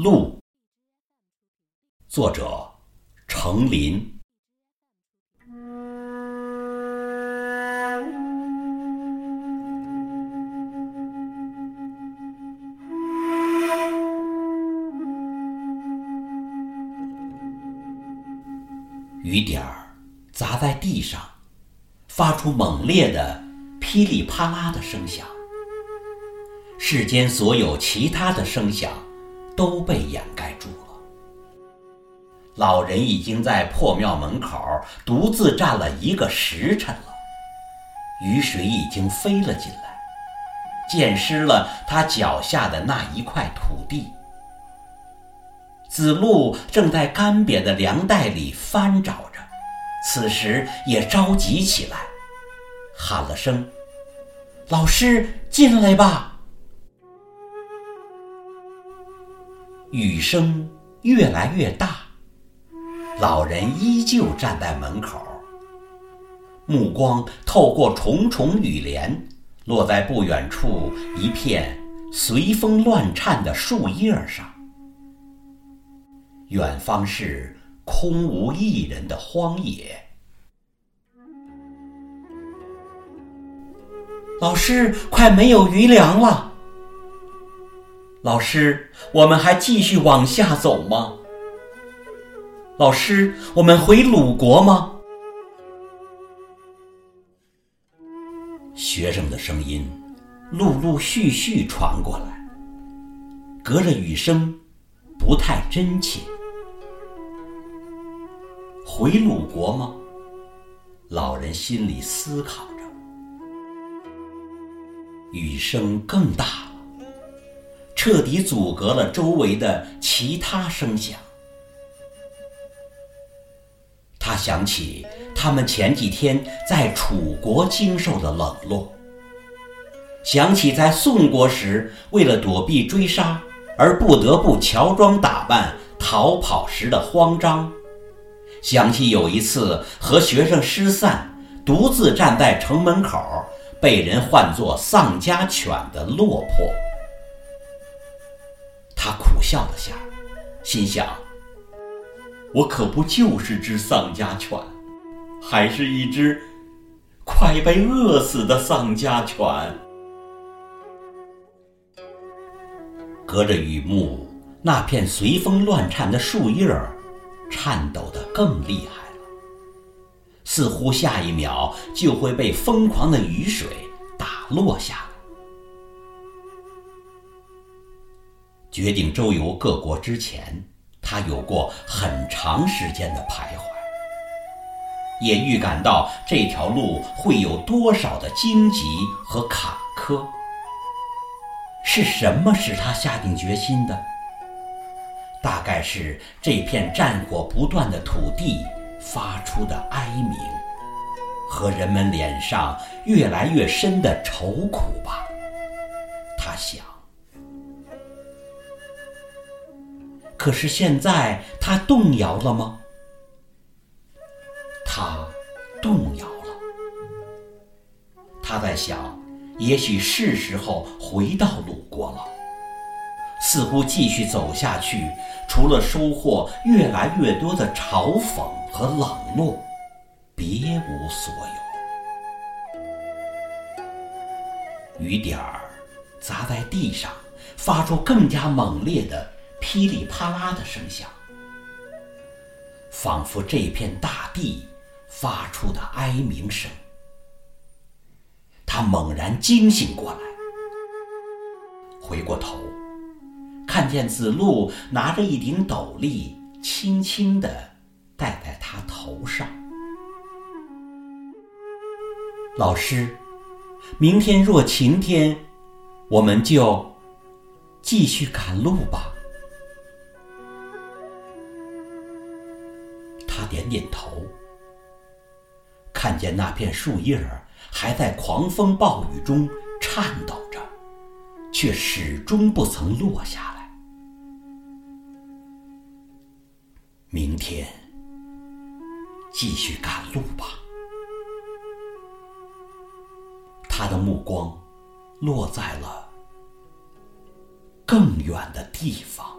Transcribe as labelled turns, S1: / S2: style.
S1: 路，作者程林。雨点儿砸在地上，发出猛烈的噼里啪啦的声响。世间所有其他的声响都被掩盖住了。老人已经在破庙门口独自站了一个时辰了，雨水已经飞了进来，溅湿了他脚下的那一块土地。子路正在干瘪的粮袋里翻找着，此时也着急起来，喊了声：“老师，进来吧。”雨声越来越大，老人依旧站在门口，目光透过重重雨帘，落在不远处一片随风乱颤的树叶上。远方是空无一人的荒野。老师，快没有余粮了。老师，我们还继续往下走吗？老师，我们回鲁国吗？学生的声音陆陆续续传过来，隔着雨声，不太真切。回鲁国吗？老人心里思考着。雨声更大。彻底阻隔了周围的其他声响。他想起他们前几天在楚国经受的冷落，想起在宋国时为了躲避追杀而不得不乔装打扮逃跑时的慌张，想起有一次和学生失散，独自站在城门口被人唤作丧家犬的落魄。他苦笑了下，心想：“我可不就是只丧家犬，还是一只快被饿死的丧家犬。”隔着雨幕，那片随风乱颤的树叶儿，颤抖得更厉害了，似乎下一秒就会被疯狂的雨水打落下来。决定周游各国之前，他有过很长时间的徘徊，也预感到这条路会有多少的荆棘和坎坷。是什么使他下定决心的？大概是这片战火不断的土地发出的哀鸣，和人们脸上越来越深的愁苦吧。他想。可是现在他动摇了吗？他动摇了。他在想，也许是时候回到鲁国了。似乎继续走下去，除了收获越来越多的嘲讽和冷落，别无所有。雨点儿砸在地上，发出更加猛烈的。噼里啪啦的声响，仿佛这片大地发出的哀鸣声。他猛然惊醒过来，回过头，看见子路拿着一顶斗笠，轻轻地戴在他头上。老师，明天若晴天，我们就继续赶路吧。点点头，看见那片树叶儿还在狂风暴雨中颤抖着，却始终不曾落下来。明天继续赶路吧。他的目光落在了更远的地方。